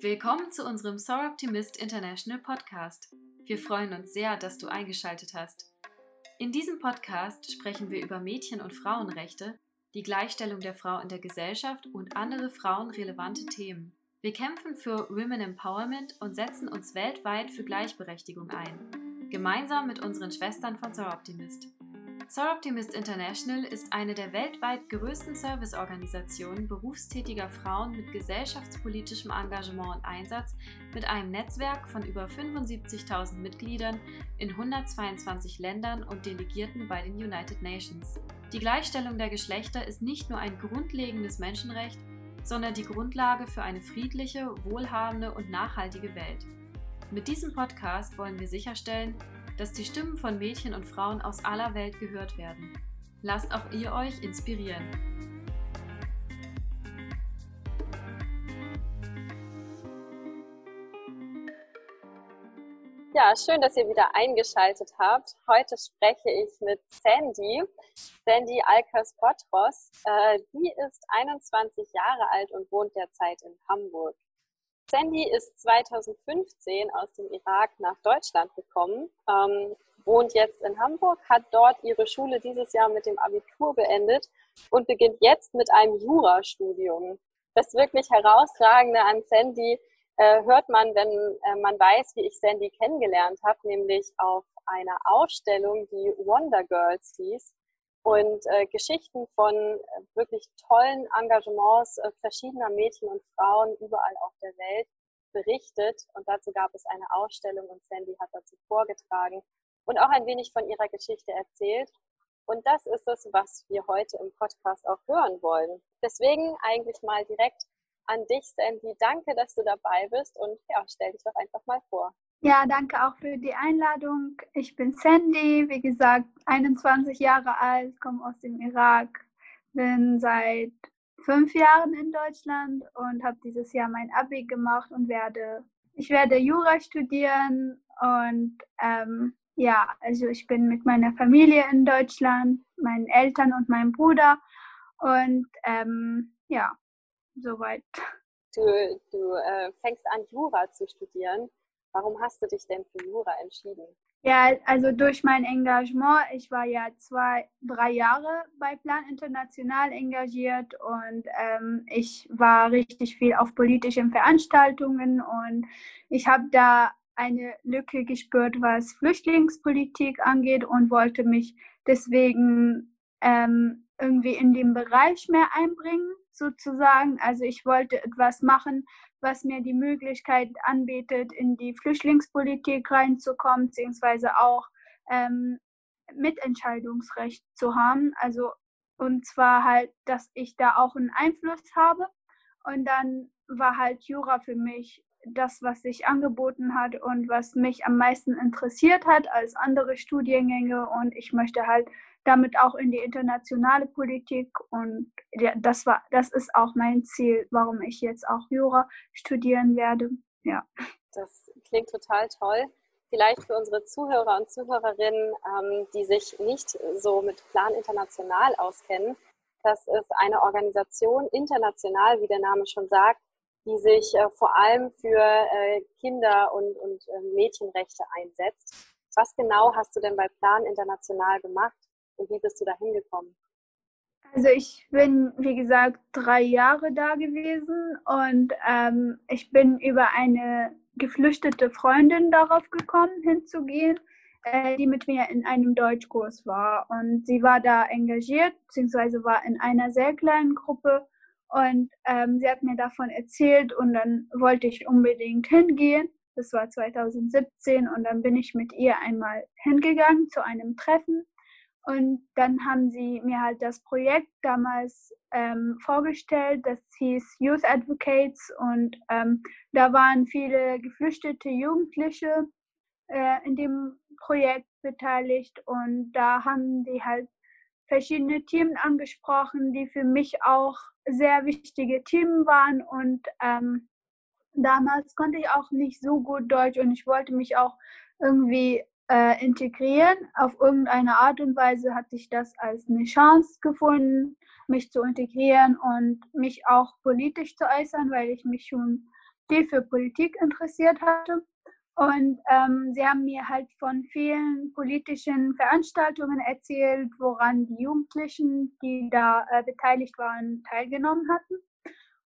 Willkommen zu unserem Soar Optimist International Podcast. Wir freuen uns sehr, dass du eingeschaltet hast. In diesem Podcast sprechen wir über Mädchen- und Frauenrechte, die Gleichstellung der Frau in der Gesellschaft und andere frauenrelevante Themen. Wir kämpfen für Women Empowerment und setzen uns weltweit für Gleichberechtigung ein, gemeinsam mit unseren Schwestern von Soar Optimist. Soul Optimist International ist eine der weltweit größten Serviceorganisationen berufstätiger Frauen mit gesellschaftspolitischem Engagement und Einsatz mit einem Netzwerk von über 75.000 Mitgliedern in 122 Ländern und Delegierten bei den United Nations. Die Gleichstellung der Geschlechter ist nicht nur ein grundlegendes Menschenrecht, sondern die Grundlage für eine friedliche, wohlhabende und nachhaltige Welt. Mit diesem Podcast wollen wir sicherstellen, dass die Stimmen von Mädchen und Frauen aus aller Welt gehört werden. Lasst auch ihr euch inspirieren. Ja, schön, dass ihr wieder eingeschaltet habt. Heute spreche ich mit Sandy, Sandy Alkers Botros. Äh, die ist 21 Jahre alt und wohnt derzeit in Hamburg. Sandy ist 2015 aus dem Irak nach Deutschland gekommen, ähm, wohnt jetzt in Hamburg, hat dort ihre Schule dieses Jahr mit dem Abitur beendet und beginnt jetzt mit einem Jurastudium. Das wirklich Herausragende an Sandy äh, hört man, wenn äh, man weiß, wie ich Sandy kennengelernt habe, nämlich auf einer Ausstellung, die Wonder Girls hieß und äh, Geschichten von äh, wirklich tollen Engagements äh, verschiedener Mädchen und Frauen überall auf der Welt berichtet. Und dazu gab es eine Ausstellung und Sandy hat dazu vorgetragen und auch ein wenig von ihrer Geschichte erzählt. Und das ist es, was wir heute im Podcast auch hören wollen. Deswegen eigentlich mal direkt an dich, Sandy. Danke, dass du dabei bist und ja, stell dich doch einfach mal vor. Ja, danke auch für die Einladung. Ich bin Sandy, wie gesagt, 21 Jahre alt, komme aus dem Irak, bin seit fünf Jahren in Deutschland und habe dieses Jahr mein Abi gemacht und werde, ich werde Jura studieren und ähm, ja, also ich bin mit meiner Familie in Deutschland, meinen Eltern und meinem Bruder und ähm, ja, soweit. Du, du äh, fängst an, Jura zu studieren. Warum hast du dich denn für Jura entschieden? Ja, also durch mein Engagement. Ich war ja zwei, drei Jahre bei Plan International engagiert und ähm, ich war richtig viel auf politischen Veranstaltungen und ich habe da eine Lücke gespürt, was Flüchtlingspolitik angeht und wollte mich deswegen ähm, irgendwie in den Bereich mehr einbringen, sozusagen. Also ich wollte etwas machen, was mir die Möglichkeit anbietet, in die Flüchtlingspolitik reinzukommen, beziehungsweise auch ähm, Mitentscheidungsrecht zu haben. Also und zwar halt, dass ich da auch einen Einfluss habe. Und dann war halt Jura für mich das, was sich angeboten hat und was mich am meisten interessiert hat als andere Studiengänge. Und ich möchte halt damit auch in die internationale Politik. Und das war, das ist auch mein Ziel, warum ich jetzt auch Jura studieren werde. Ja. Das klingt total toll. Vielleicht für unsere Zuhörer und Zuhörerinnen, ähm, die sich nicht so mit Plan International auskennen. Das ist eine Organisation international, wie der Name schon sagt, die sich äh, vor allem für äh, Kinder- und, und äh, Mädchenrechte einsetzt. Was genau hast du denn bei Plan International gemacht? Und wie bist du da hingekommen? Also ich bin, wie gesagt, drei Jahre da gewesen und ähm, ich bin über eine geflüchtete Freundin darauf gekommen, hinzugehen, äh, die mit mir in einem Deutschkurs war. Und sie war da engagiert, beziehungsweise war in einer sehr kleinen Gruppe. Und ähm, sie hat mir davon erzählt und dann wollte ich unbedingt hingehen. Das war 2017 und dann bin ich mit ihr einmal hingegangen zu einem Treffen und dann haben sie mir halt das Projekt damals ähm, vorgestellt, das hieß Youth Advocates. Und ähm, da waren viele geflüchtete Jugendliche äh, in dem Projekt beteiligt. Und da haben die halt verschiedene Themen angesprochen, die für mich auch sehr wichtige Themen waren. Und ähm, damals konnte ich auch nicht so gut Deutsch. Und ich wollte mich auch irgendwie äh, integrieren. Auf irgendeine Art und Weise hatte ich das als eine Chance gefunden, mich zu integrieren und mich auch politisch zu äußern, weil ich mich schon viel für Politik interessiert hatte. Und ähm, sie haben mir halt von vielen politischen Veranstaltungen erzählt, woran die Jugendlichen, die da äh, beteiligt waren, teilgenommen hatten.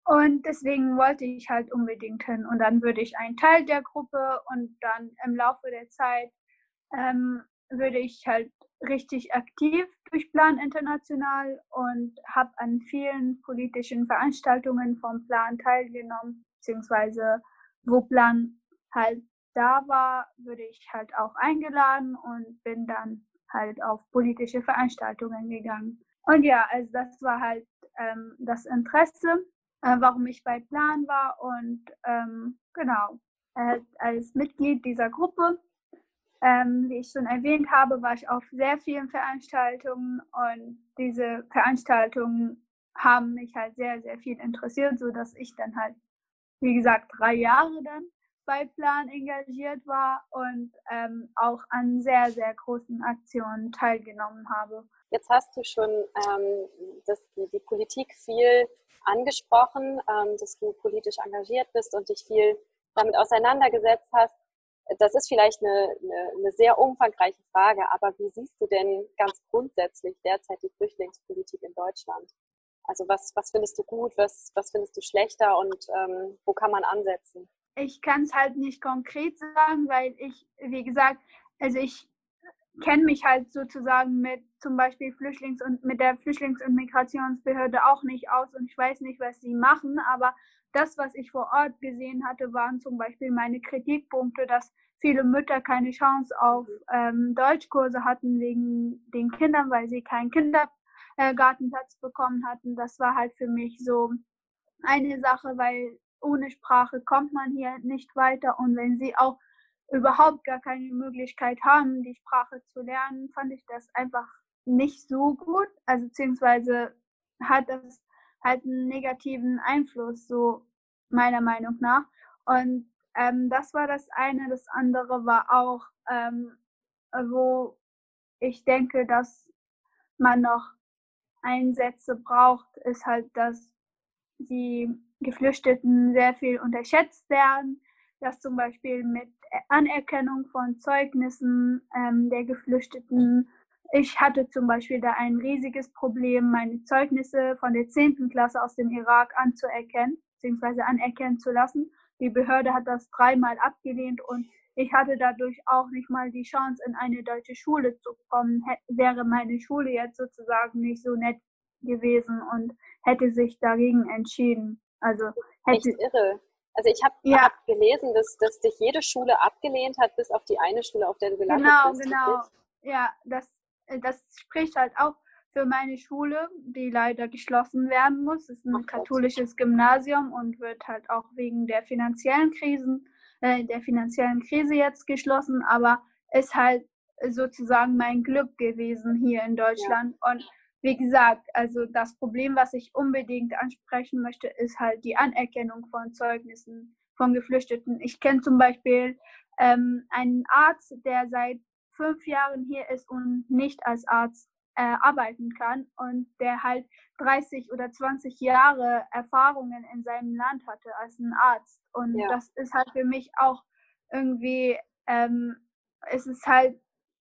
Und deswegen wollte ich halt unbedingt hin. Und dann würde ich ein Teil der Gruppe und dann im Laufe der Zeit ähm, würde ich halt richtig aktiv durch Plan International und habe an vielen politischen Veranstaltungen vom Plan teilgenommen, beziehungsweise wo Plan halt da war, wurde ich halt auch eingeladen und bin dann halt auf politische Veranstaltungen gegangen. Und ja, also das war halt ähm, das Interesse, äh, warum ich bei Plan war und ähm, genau, äh, als Mitglied dieser Gruppe ähm, wie ich schon erwähnt habe, war ich auf sehr vielen Veranstaltungen und diese Veranstaltungen haben mich halt sehr, sehr viel interessiert, sodass ich dann halt, wie gesagt, drei Jahre dann bei Plan engagiert war und ähm, auch an sehr, sehr großen Aktionen teilgenommen habe. Jetzt hast du schon ähm, das, die, Politik viel angesprochen, ähm, dass du politisch engagiert bist und dich viel damit auseinandergesetzt hast das ist vielleicht eine, eine, eine, sehr umfangreiche Frage, aber wie siehst du denn ganz grundsätzlich derzeit die Flüchtlingspolitik in Deutschland? Also was, was findest du gut, was, was findest du schlechter und ähm, wo kann man ansetzen? Ich kann es halt nicht konkret sagen, weil ich, wie gesagt, also ich kenne mich halt sozusagen mit zum Beispiel Flüchtlings- und mit der Flüchtlings- und Migrationsbehörde auch nicht aus und ich weiß nicht, was sie machen, aber das, was ich vor Ort gesehen hatte, waren zum Beispiel meine Kritikpunkte, dass viele Mütter keine Chance auf ähm, Deutschkurse hatten wegen den Kindern, weil sie keinen Kindergartenplatz bekommen hatten. Das war halt für mich so eine Sache, weil ohne Sprache kommt man hier nicht weiter und wenn sie auch überhaupt gar keine Möglichkeit haben, die Sprache zu lernen, fand ich das einfach nicht so gut. Also beziehungsweise hat das halt einen negativen Einfluss, so meiner Meinung nach. Und ähm, das war das eine. Das andere war auch, ähm, wo ich denke, dass man noch Einsätze braucht, ist halt, dass die Geflüchteten sehr viel unterschätzt werden, dass zum Beispiel mit Anerkennung von Zeugnissen ähm, der Geflüchteten ich hatte zum Beispiel da ein riesiges Problem, meine Zeugnisse von der 10. Klasse aus dem Irak anzuerkennen, beziehungsweise anerkennen zu lassen. Die Behörde hat das dreimal abgelehnt und ich hatte dadurch auch nicht mal die Chance, in eine deutsche Schule zu kommen. wäre meine Schule jetzt sozusagen nicht so nett gewesen und hätte sich dagegen entschieden. Also hätte. Echt irre. Also ich habe ja. hab gelesen, dass, dass dich jede Schule abgelehnt hat, bis auf die eine Schule, auf der du gelandet genau, bist. Genau, genau. Ja, das das spricht halt auch für meine Schule, die leider geschlossen werden muss. Es ist ein katholisches Gymnasium und wird halt auch wegen der finanziellen Krisen, äh, der finanziellen Krise jetzt geschlossen, aber ist halt sozusagen mein Glück gewesen hier in Deutschland. Ja. Und wie gesagt, also das Problem, was ich unbedingt ansprechen möchte, ist halt die Anerkennung von Zeugnissen von Geflüchteten. Ich kenne zum Beispiel ähm, einen Arzt, der seit fünf Jahren hier ist und nicht als Arzt äh, arbeiten kann und der halt 30 oder 20 Jahre Erfahrungen in seinem Land hatte als ein Arzt. Und ja. das ist halt für mich auch irgendwie, ähm, es ist halt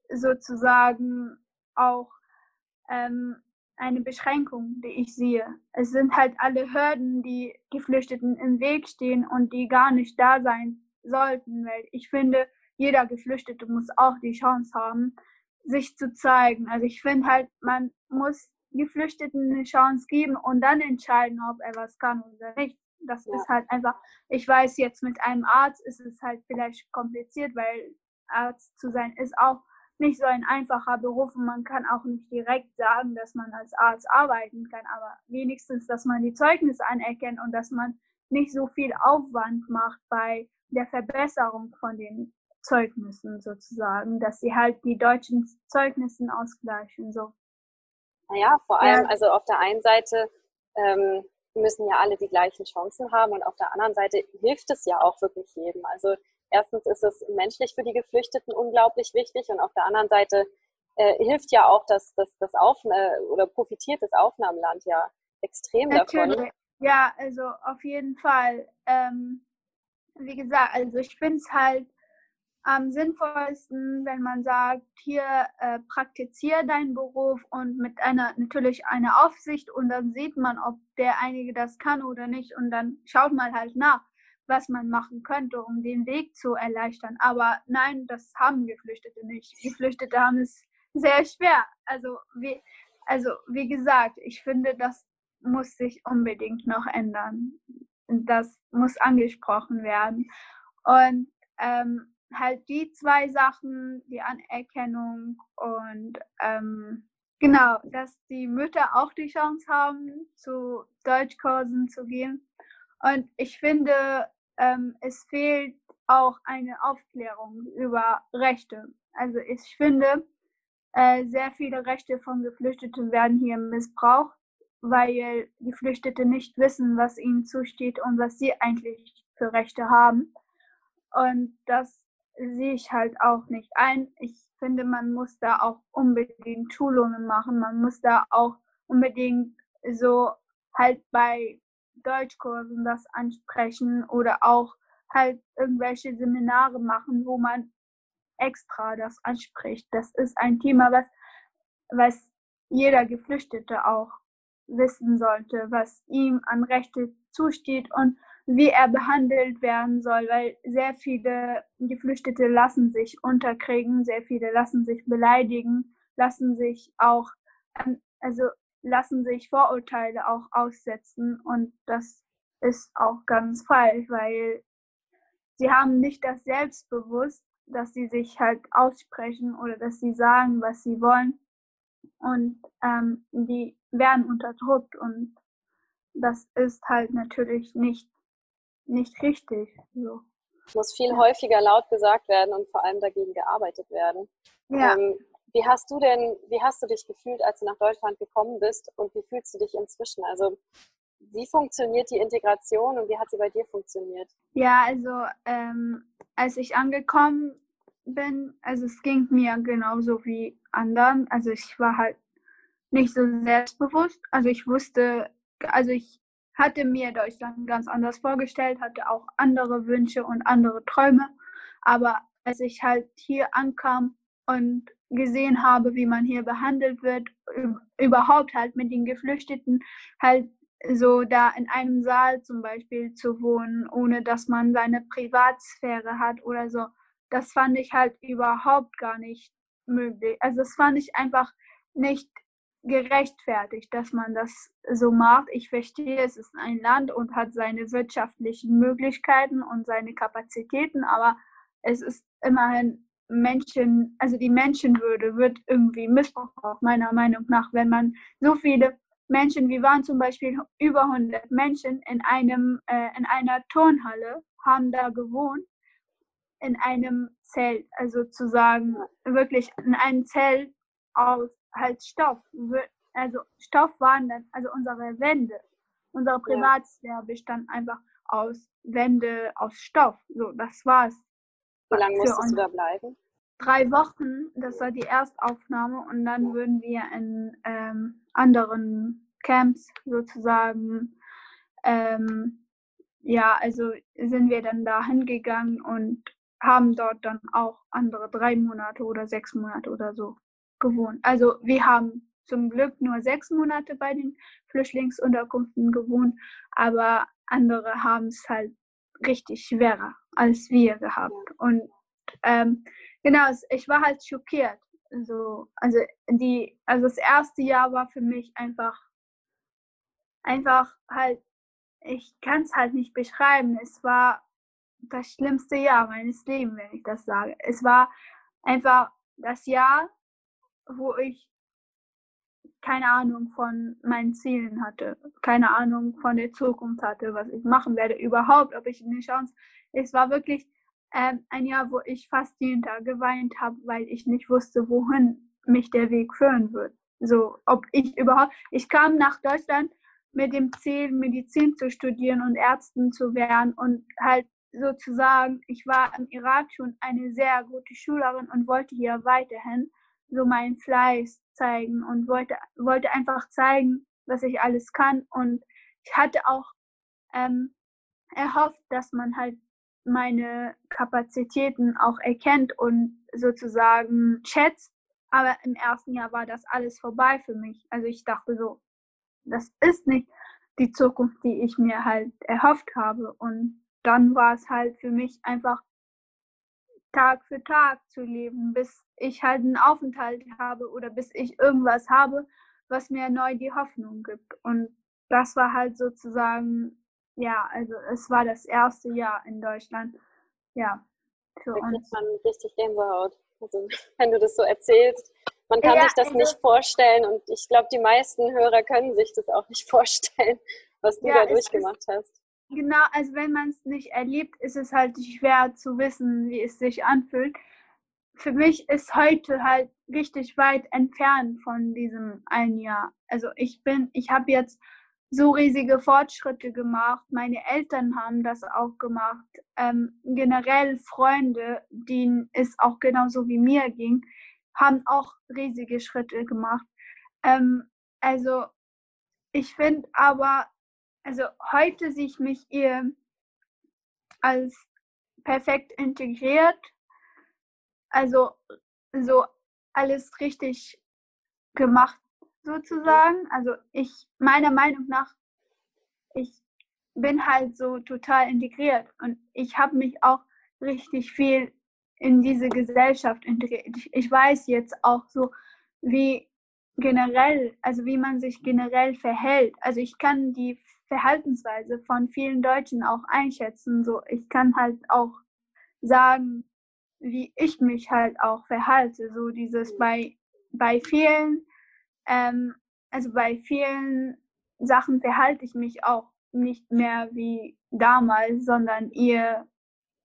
sozusagen auch ähm, eine Beschränkung, die ich sehe. Es sind halt alle Hürden, die Geflüchteten im Weg stehen und die gar nicht da sein sollten, weil ich finde, jeder Geflüchtete muss auch die Chance haben, sich zu zeigen. Also ich finde halt, man muss Geflüchteten eine Chance geben und dann entscheiden, ob er was kann oder nicht. Das ja. ist halt einfach, ich weiß jetzt mit einem Arzt ist es halt vielleicht kompliziert, weil Arzt zu sein ist auch nicht so ein einfacher Beruf und man kann auch nicht direkt sagen, dass man als Arzt arbeiten kann, aber wenigstens, dass man die Zeugnisse anerkennt und dass man nicht so viel Aufwand macht bei der Verbesserung von den Zeugnissen sozusagen, dass sie halt die deutschen Zeugnissen ausgleichen. So. Naja, vor allem, ja. also auf der einen Seite ähm, müssen ja alle die gleichen Chancen haben und auf der anderen Seite hilft es ja auch wirklich jedem. Also erstens ist es menschlich für die Geflüchteten unglaublich wichtig und auf der anderen Seite äh, hilft ja auch das, das, das Auf äh, oder profitiert das Aufnahmeland ja extrem Natürlich. davon. Ja, also auf jeden Fall. Ähm, wie gesagt, also ich finde es halt am sinnvollsten, wenn man sagt, hier äh, praktiziere deinen Beruf und mit einer natürlich einer Aufsicht und dann sieht man, ob der einige das kann oder nicht und dann schaut man halt nach, was man machen könnte, um den Weg zu erleichtern. Aber nein, das haben Geflüchtete nicht. Geflüchtete haben es sehr schwer. Also wie, also wie gesagt, ich finde, das muss sich unbedingt noch ändern. Das muss angesprochen werden. Und ähm, halt die zwei Sachen, die Anerkennung und ähm, genau, dass die Mütter auch die Chance haben, zu Deutschkursen zu gehen. Und ich finde, ähm, es fehlt auch eine Aufklärung über Rechte. Also ich finde, äh, sehr viele Rechte von Geflüchteten werden hier missbraucht, weil Geflüchtete nicht wissen, was ihnen zusteht und was sie eigentlich für Rechte haben. Und das sehe ich halt auch nicht ein. Ich finde, man muss da auch unbedingt Schulungen machen. Man muss da auch unbedingt so halt bei Deutschkursen das ansprechen oder auch halt irgendwelche Seminare machen, wo man extra das anspricht. Das ist ein Thema, was, was jeder Geflüchtete auch wissen sollte, was ihm an Rechte zusteht und wie er behandelt werden soll, weil sehr viele Geflüchtete lassen sich unterkriegen, sehr viele lassen sich beleidigen, lassen sich auch, also lassen sich Vorurteile auch aussetzen. Und das ist auch ganz falsch, weil sie haben nicht das Selbstbewusst, dass sie sich halt aussprechen oder dass sie sagen, was sie wollen. Und ähm, die werden unterdrückt. Und das ist halt natürlich nicht nicht richtig. So. Muss viel ja. häufiger laut gesagt werden und vor allem dagegen gearbeitet werden. Ja. Ähm, wie hast du denn, wie hast du dich gefühlt, als du nach Deutschland gekommen bist und wie fühlst du dich inzwischen? Also wie funktioniert die Integration und wie hat sie bei dir funktioniert? Ja, also ähm, als ich angekommen bin, also es ging mir genauso wie anderen. Also ich war halt nicht so selbstbewusst. Also ich wusste, also ich hatte mir Deutschland ganz anders vorgestellt, hatte auch andere Wünsche und andere Träume. Aber als ich halt hier ankam und gesehen habe, wie man hier behandelt wird, überhaupt halt mit den Geflüchteten, halt so da in einem Saal zum Beispiel zu wohnen, ohne dass man seine Privatsphäre hat oder so, das fand ich halt überhaupt gar nicht möglich. Also das fand ich einfach nicht gerechtfertigt, dass man das so macht. Ich verstehe, es ist ein Land und hat seine wirtschaftlichen Möglichkeiten und seine Kapazitäten, aber es ist immerhin Menschen, also die Menschenwürde wird irgendwie missbraucht, meiner Meinung nach, wenn man so viele Menschen, wir waren zum Beispiel über 100 Menschen in einem, äh, in einer Turnhalle, haben da gewohnt, in einem Zelt, also zu sagen, wirklich in einem Zelt aus halt Stoff. Also Stoff waren dann, also unsere Wände. Unsere Privatsphäre bestand einfach aus Wände, aus Stoff. So, das war's. Wie lange musstest du da bleiben? Drei Wochen, das war die Erstaufnahme und dann ja. würden wir in ähm, anderen Camps sozusagen, ähm, ja, also sind wir dann da hingegangen und haben dort dann auch andere drei Monate oder sechs Monate oder so gewohnt. Also wir haben zum Glück nur sechs Monate bei den Flüchtlingsunterkünften gewohnt, aber andere haben es halt richtig schwerer als wir gehabt. Und ähm, genau, ich war halt schockiert. So, also die, also das erste Jahr war für mich einfach, einfach halt, ich kann es halt nicht beschreiben. Es war das schlimmste Jahr meines Lebens, wenn ich das sage. Es war einfach das Jahr, wo ich keine Ahnung von meinen Zielen hatte, keine Ahnung von der Zukunft hatte, was ich machen werde, überhaupt, ob ich eine Chance. Es war wirklich ähm, ein Jahr, wo ich fast jeden Tag geweint habe, weil ich nicht wusste, wohin mich der Weg führen wird. So, ob ich überhaupt, ich kam nach Deutschland mit dem Ziel, Medizin zu studieren und Ärzten zu werden und halt sozusagen, ich war im Irak schon eine sehr gute Schülerin und wollte hier weiterhin so meinen Fleiß zeigen und wollte, wollte einfach zeigen, was ich alles kann. Und ich hatte auch ähm, erhofft, dass man halt meine Kapazitäten auch erkennt und sozusagen schätzt. Aber im ersten Jahr war das alles vorbei für mich. Also ich dachte so, das ist nicht die Zukunft, die ich mir halt erhofft habe. Und dann war es halt für mich einfach Tag für Tag zu leben, bis ich halt einen Aufenthalt habe oder bis ich irgendwas habe, was mir neu die Hoffnung gibt. Und das war halt sozusagen, ja, also es war das erste Jahr in Deutschland, ja, für da uns. man richtig Gänsehaut. Also wenn du das so erzählst, man kann ja, sich das also, nicht vorstellen und ich glaube, die meisten Hörer können sich das auch nicht vorstellen, was du ja, da durchgemacht hast. Genau, also wenn man es nicht erlebt, ist es halt schwer zu wissen, wie es sich anfühlt. Für mich ist heute halt richtig weit entfernt von diesem ein Jahr. Also ich bin, ich habe jetzt so riesige Fortschritte gemacht. Meine Eltern haben das auch gemacht. Ähm, generell Freunde, denen es auch genauso wie mir ging, haben auch riesige Schritte gemacht. Ähm, also ich finde aber, also heute sehe ich mich ihr als perfekt integriert, also so alles richtig gemacht sozusagen. Also ich, meiner Meinung nach, ich bin halt so total integriert und ich habe mich auch richtig viel in diese Gesellschaft integriert. Ich weiß jetzt auch so, wie generell, also wie man sich generell verhält. Also ich kann die Verhaltensweise von vielen Deutschen auch einschätzen. So, ich kann halt auch sagen, wie ich mich halt auch verhalte. So dieses bei, bei vielen, ähm, also bei vielen Sachen verhalte ich mich auch nicht mehr wie damals, sondern eher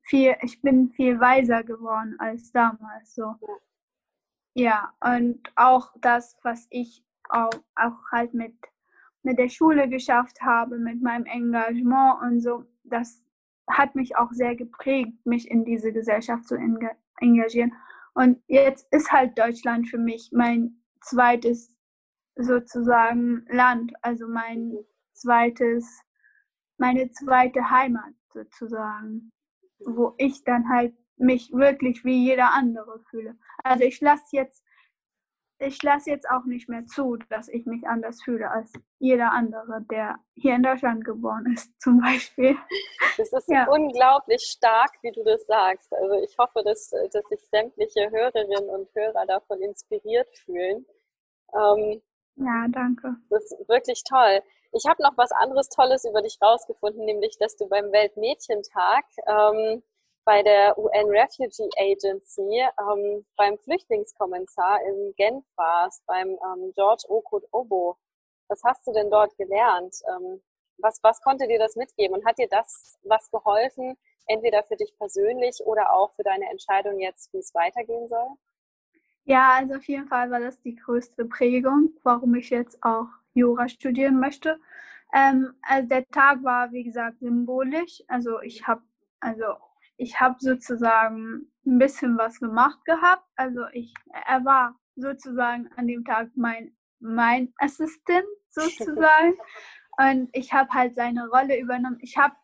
viel, ich bin viel weiser geworden als damals. So. Ja, und auch das, was ich auch, auch halt mit, mit der Schule geschafft habe, mit meinem Engagement und so, das hat mich auch sehr geprägt, mich in diese Gesellschaft zu engagieren. Und jetzt ist halt Deutschland für mich mein zweites sozusagen Land, also mein zweites, meine zweite Heimat sozusagen wo ich dann halt mich wirklich wie jeder andere fühle. Also ich lasse jetzt, ich lasse jetzt auch nicht mehr zu, dass ich mich anders fühle als jeder andere, der hier in Deutschland geboren ist, zum Beispiel. Das ist ja. unglaublich stark, wie du das sagst. Also ich hoffe, dass, dass sich sämtliche Hörerinnen und Hörer davon inspiriert fühlen. Ähm, ja, danke. Das ist wirklich toll. Ich habe noch was anderes Tolles über dich rausgefunden, nämlich, dass du beim Weltmädchentag ähm, bei der UN Refugee Agency ähm, beim Flüchtlingskommissar in Genf warst, beim ähm, George Okut Obo. Was hast du denn dort gelernt? Ähm, was, was konnte dir das mitgeben? Und hat dir das was geholfen, entweder für dich persönlich oder auch für deine Entscheidung jetzt, wie es weitergehen soll? Ja, also auf jeden Fall war das die größte Prägung, warum ich jetzt auch Jura studieren möchte. Ähm, also der Tag war, wie gesagt, symbolisch. Also ich habe also ich habe sozusagen ein bisschen was gemacht gehabt. Also ich, er war sozusagen an dem Tag mein, mein Assistent sozusagen. Und ich habe halt seine Rolle übernommen. Ich habe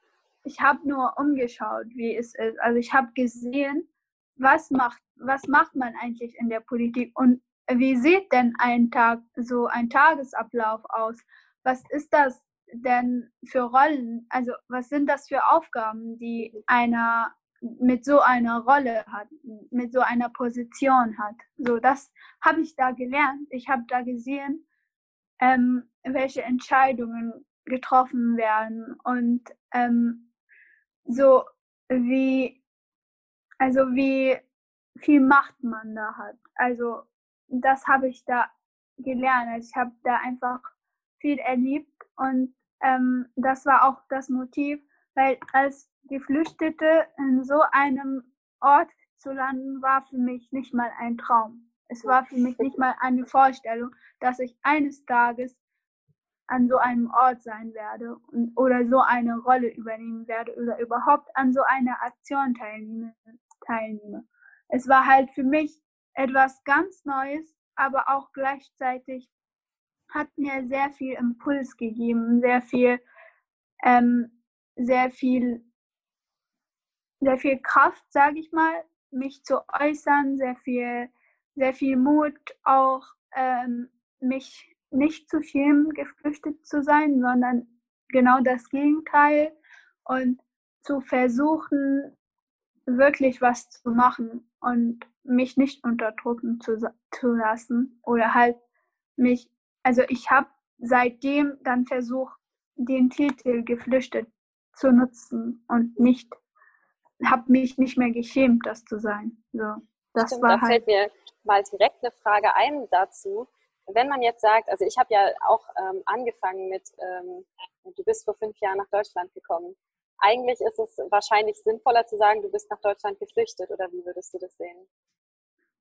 ich hab nur umgeschaut, wie es ist. Also ich habe gesehen, was macht, was macht man eigentlich in der Politik und wie sieht denn ein Tag, so ein Tagesablauf aus? Was ist das denn für Rollen? Also was sind das für Aufgaben, die einer mit so einer Rolle hat, mit so einer Position hat? So, das habe ich da gelernt. Ich habe da gesehen, ähm, welche Entscheidungen getroffen werden und ähm, so wie, also wie viel Macht man da hat. Also das habe ich da gelernt. Also ich habe da einfach viel erlebt und ähm, das war auch das Motiv, weil als Geflüchtete in so einem Ort zu landen, war für mich nicht mal ein Traum. Es war für mich nicht mal eine Vorstellung, dass ich eines Tages an so einem Ort sein werde und, oder so eine Rolle übernehmen werde oder überhaupt an so einer Aktion teilnehme. teilnehme. Es war halt für mich etwas ganz Neues, aber auch gleichzeitig hat mir sehr viel Impuls gegeben, sehr viel, ähm, sehr viel sehr viel Kraft, sage ich mal, mich zu äußern, sehr viel, sehr viel Mut, auch ähm, mich nicht zu schämen, geflüchtet zu sein, sondern genau das Gegenteil und zu versuchen, wirklich was zu machen und mich nicht unterdrücken zu, zu lassen oder halt mich, also ich habe seitdem dann versucht, den Titel geflüchtet zu nutzen und nicht, habe mich nicht mehr geschämt, das zu sein. So, das Stimmt, war da halt fällt mir mal direkt eine Frage ein dazu. Wenn man jetzt sagt, also ich habe ja auch ähm, angefangen mit, ähm, du bist vor fünf Jahren nach Deutschland gekommen. Eigentlich ist es wahrscheinlich sinnvoller zu sagen, du bist nach Deutschland geflüchtet, oder wie würdest du das sehen?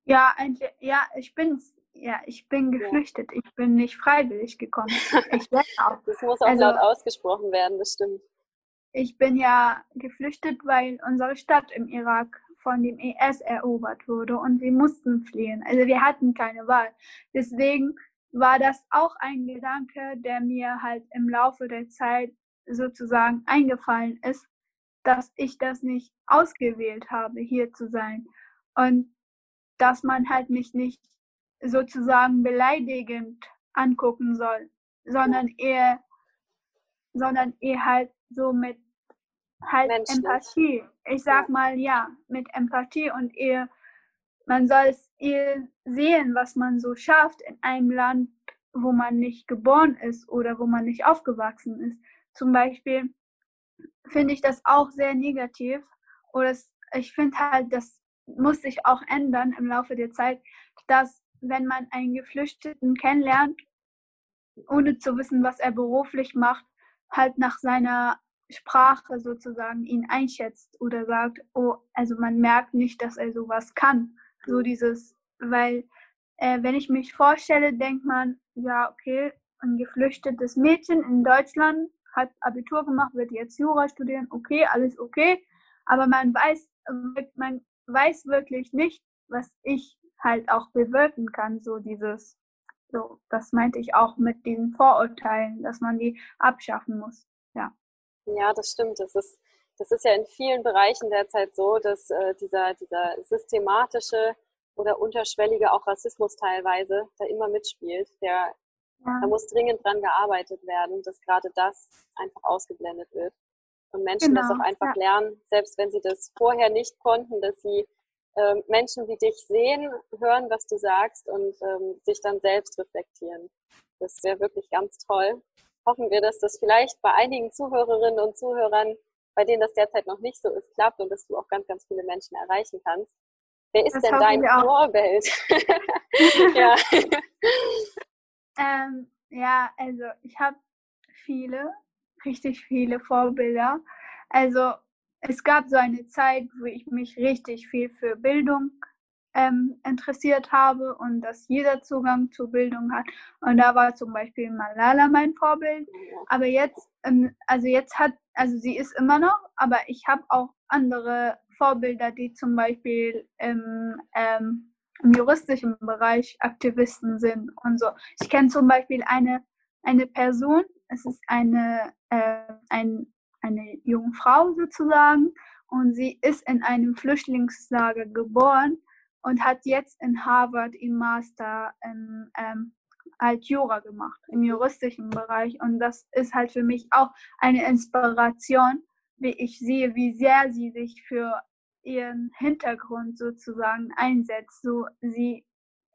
Ja, ja, ich bin ja, ich bin geflüchtet. Ja. Ich bin nicht freiwillig gekommen. Ich auch. Das muss auch also, laut ausgesprochen werden, das stimmt. Ich bin ja geflüchtet, weil unsere Stadt im Irak von dem IS erobert wurde und wir mussten fliehen. Also wir hatten keine Wahl. Deswegen war das auch ein Gedanke, der mir halt im Laufe der Zeit sozusagen eingefallen ist, dass ich das nicht ausgewählt habe, hier zu sein. Und dass man halt mich nicht sozusagen beleidigend angucken soll, sondern eher, sondern eher halt so mit halt Empathie. Ich sag ja. mal ja, mit Empathie und eher, man soll es eher sehen, was man so schafft in einem Land, wo man nicht geboren ist oder wo man nicht aufgewachsen ist. Zum Beispiel finde ich das auch sehr negativ. Oder ich finde halt, das muss sich auch ändern im Laufe der Zeit, dass wenn man einen Geflüchteten kennenlernt, ohne zu wissen, was er beruflich macht, halt nach seiner Sprache sozusagen ihn einschätzt oder sagt, oh, also man merkt nicht, dass er sowas kann. So dieses, weil äh, wenn ich mich vorstelle, denkt man, ja, okay, ein geflüchtetes Mädchen in Deutschland hat Abitur gemacht, wird jetzt Jura studieren, okay, alles okay, aber man weiß, man weiß wirklich nicht, was ich halt auch bewirken kann, so dieses, so, das meinte ich auch mit den Vorurteilen, dass man die abschaffen muss, ja. Ja, das stimmt, das ist, das ist ja in vielen Bereichen derzeit so, dass äh, dieser, dieser systematische oder unterschwellige auch Rassismus teilweise da immer mitspielt, der ja. Da muss dringend dran gearbeitet werden, dass gerade das einfach ausgeblendet wird. Und Menschen genau. das auch einfach ja. lernen, selbst wenn sie das vorher nicht konnten, dass sie ähm, Menschen wie dich sehen, hören, was du sagst und ähm, sich dann selbst reflektieren. Das wäre wirklich ganz toll. Hoffen wir, dass das vielleicht bei einigen Zuhörerinnen und Zuhörern, bei denen das derzeit noch nicht so ist, klappt und dass du auch ganz, ganz viele Menschen erreichen kannst. Wer ist das denn dein Vorbild? ja. Ähm, ja, also ich habe viele, richtig viele Vorbilder. Also es gab so eine Zeit, wo ich mich richtig viel für Bildung ähm, interessiert habe und dass jeder Zugang zu Bildung hat. Und da war zum Beispiel Malala mein Vorbild. Aber jetzt, ähm, also jetzt hat, also sie ist immer noch, aber ich habe auch andere Vorbilder, die zum Beispiel im ähm, im juristischen Bereich Aktivisten sind und so. Ich kenne zum Beispiel eine, eine Person, es ist eine, äh, ein, eine junge Frau sozusagen und sie ist in einem Flüchtlingslager geboren und hat jetzt in Harvard im Master im, ähm, halt Jura gemacht, im juristischen Bereich. Und das ist halt für mich auch eine Inspiration, wie ich sehe, wie sehr sie sich für ihren Hintergrund sozusagen einsetzt. So, sie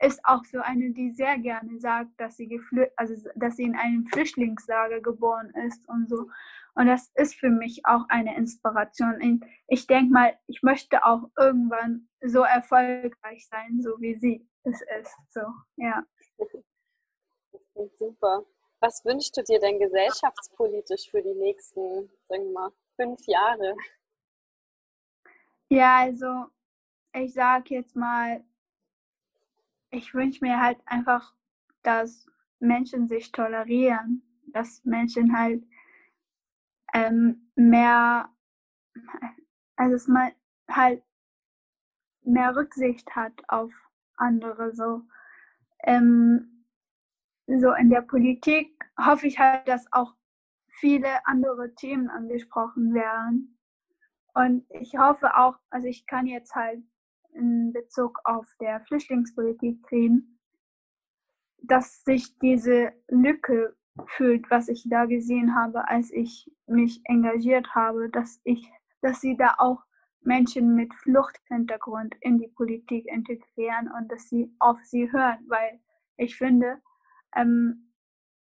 ist auch so eine, die sehr gerne sagt, dass sie also dass sie in einem Flüchtlingslager geboren ist und so. Und das ist für mich auch eine Inspiration. Ich denke mal, ich möchte auch irgendwann so erfolgreich sein, so wie sie es ist. So, ja. Das klingt super. Was wünschst du dir denn gesellschaftspolitisch für die nächsten, sagen wir mal, fünf Jahre? Ja, also ich sag jetzt mal, ich wünsche mir halt einfach, dass Menschen sich tolerieren, dass Menschen halt ähm, mehr, also dass man halt mehr Rücksicht hat auf andere so. Ähm, so in der Politik hoffe ich halt, dass auch viele andere Themen angesprochen werden Und ich hoffe auch, also ich kann jetzt halt in Bezug auf der Flüchtlingspolitik reden, dass sich diese Lücke fühlt, was ich da gesehen habe, als ich mich engagiert habe, dass ich, dass sie da auch Menschen mit Fluchthintergrund in die Politik integrieren und dass sie auf sie hören, weil ich finde, ähm,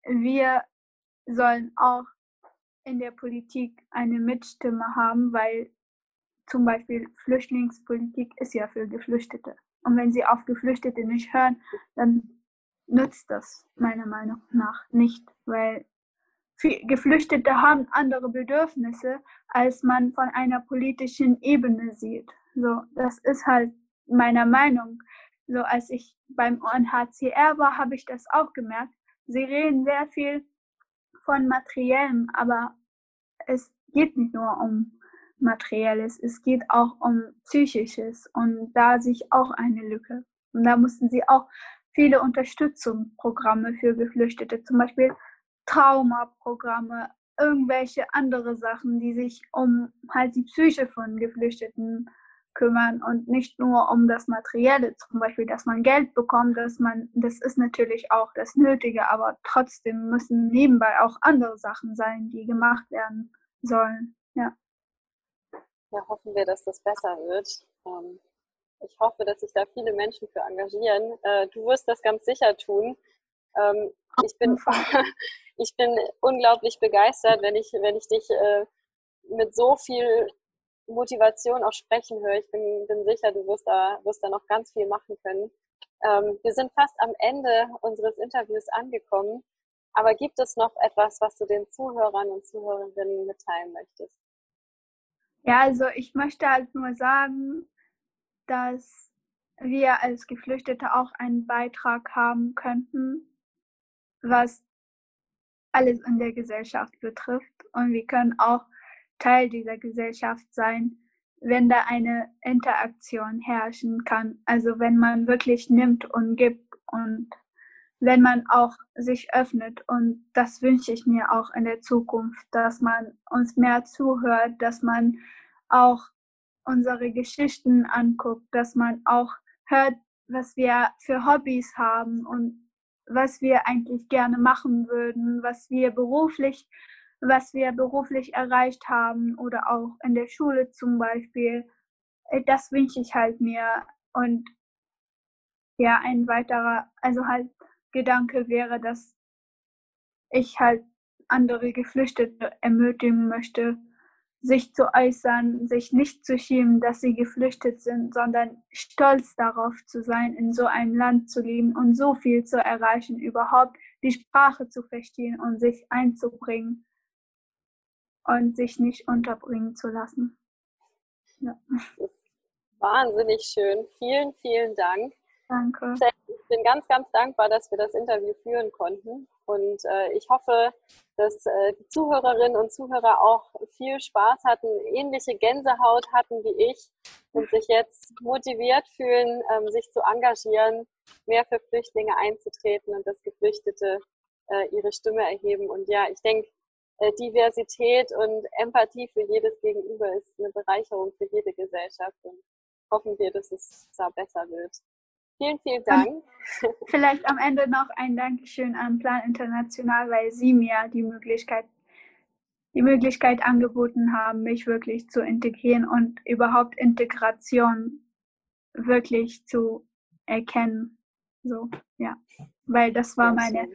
wir sollen auch in der Politik eine Mitstimme haben, weil zum Beispiel Flüchtlingspolitik ist ja für Geflüchtete. Und wenn sie auf Geflüchtete nicht hören, dann nützt das meiner Meinung nach nicht, weil Geflüchtete haben andere Bedürfnisse, als man von einer politischen Ebene sieht. So, das ist halt meiner Meinung. So, als ich beim UNHCR war, habe ich das auch gemerkt. Sie reden sehr viel von Materiellem, aber es geht nicht nur um Materielles, es geht auch um Psychisches und da sehe ich auch eine Lücke. Und da mussten sie auch viele Unterstützungsprogramme für Geflüchtete, zum Beispiel Traumaprogramme, irgendwelche andere Sachen, die sich um halt die Psyche von Geflüchteten kümmern und nicht nur um das Materielle, zum Beispiel, dass man Geld bekommt, dass man, das ist natürlich auch das Nötige, aber trotzdem müssen nebenbei auch andere Sachen sein, die gemacht werden sollen. Ja. Ja, hoffen wir, dass das besser wird. Ähm, ich hoffe, dass sich da viele Menschen für engagieren. Äh, du wirst das ganz sicher tun. Ähm, ich bin, ich bin unglaublich begeistert, wenn ich, wenn ich dich äh, mit so viel Motivation auch sprechen höre. Ich bin, bin sicher, du wirst da, wirst da noch ganz viel machen können. Ähm, wir sind fast am Ende unseres Interviews angekommen. Aber gibt es noch etwas, was du den Zuhörern und Zuhörerinnen mitteilen möchtest? Ja, also ich möchte halt nur sagen, dass wir als Geflüchtete auch einen Beitrag haben könnten, was alles in der Gesellschaft betrifft. Und wir können auch Teil dieser Gesellschaft sein, wenn da eine Interaktion herrschen kann. Also wenn man wirklich nimmt und gibt und wenn man auch sich öffnet. Und das wünsche ich mir auch in der Zukunft, dass man uns mehr zuhört, dass man auch unsere Geschichten anguckt, dass man auch hört, was wir für Hobbys haben und was wir eigentlich gerne machen würden, was wir beruflich, was wir beruflich erreicht haben oder auch in der Schule zum Beispiel. Äh, das wünsche ich halt mir. Und ja, ein weiterer, also halt Gedanke wäre, dass ich halt andere Geflüchtete ermutigen möchte, sich zu äußern, sich nicht zu schämen, dass sie geflüchtet sind, sondern stolz darauf zu sein, in so einem Land zu leben und so viel zu erreichen, überhaupt die Sprache zu verstehen und sich einzubringen und sich nicht unterbringen zu lassen. Ja. Wahnsinnig schön. Vielen, vielen Dank. Danke. Ich bin ganz, ganz dankbar, dass wir das Interview führen konnten. Und äh, ich hoffe, dass äh, die Zuhörerinnen und Zuhörer auch viel Spaß hatten, ähnliche Gänsehaut hatten wie ich und sich jetzt motiviert fühlen, ähm, sich zu engagieren, mehr für Flüchtlinge einzutreten und dass Geflüchtete äh, ihre Stimme erheben. Und ja, ich denke, äh, Diversität und Empathie für jedes Gegenüber ist eine Bereicherung für jede Gesellschaft. Und hoffen wir, dass es da besser wird. Vielen, vielen Dank. Und vielleicht am Ende noch ein Dankeschön an Plan International, weil Sie mir die Möglichkeit, die Möglichkeit angeboten haben, mich wirklich zu integrieren und überhaupt Integration wirklich zu erkennen. So, ja. Weil das war meine,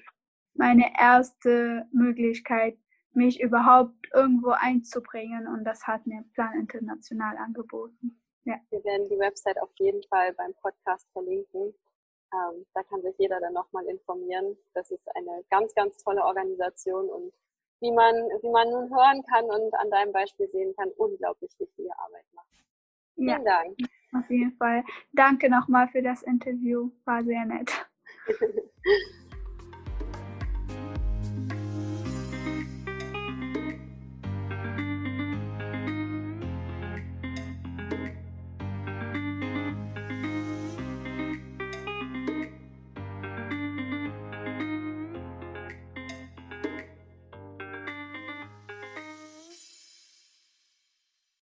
meine erste Möglichkeit, mich überhaupt irgendwo einzubringen und das hat mir Plan International angeboten. Ja. Wir werden die Website auf jeden Fall beim Podcast verlinken. Ähm, da kann sich jeder dann nochmal informieren. Das ist eine ganz, ganz tolle Organisation und wie man, wie man nun hören kann und an deinem Beispiel sehen kann, unglaublich wichtige Arbeit macht. Vielen ja, Dank. Auf jeden Fall. Danke nochmal für das Interview. War sehr nett.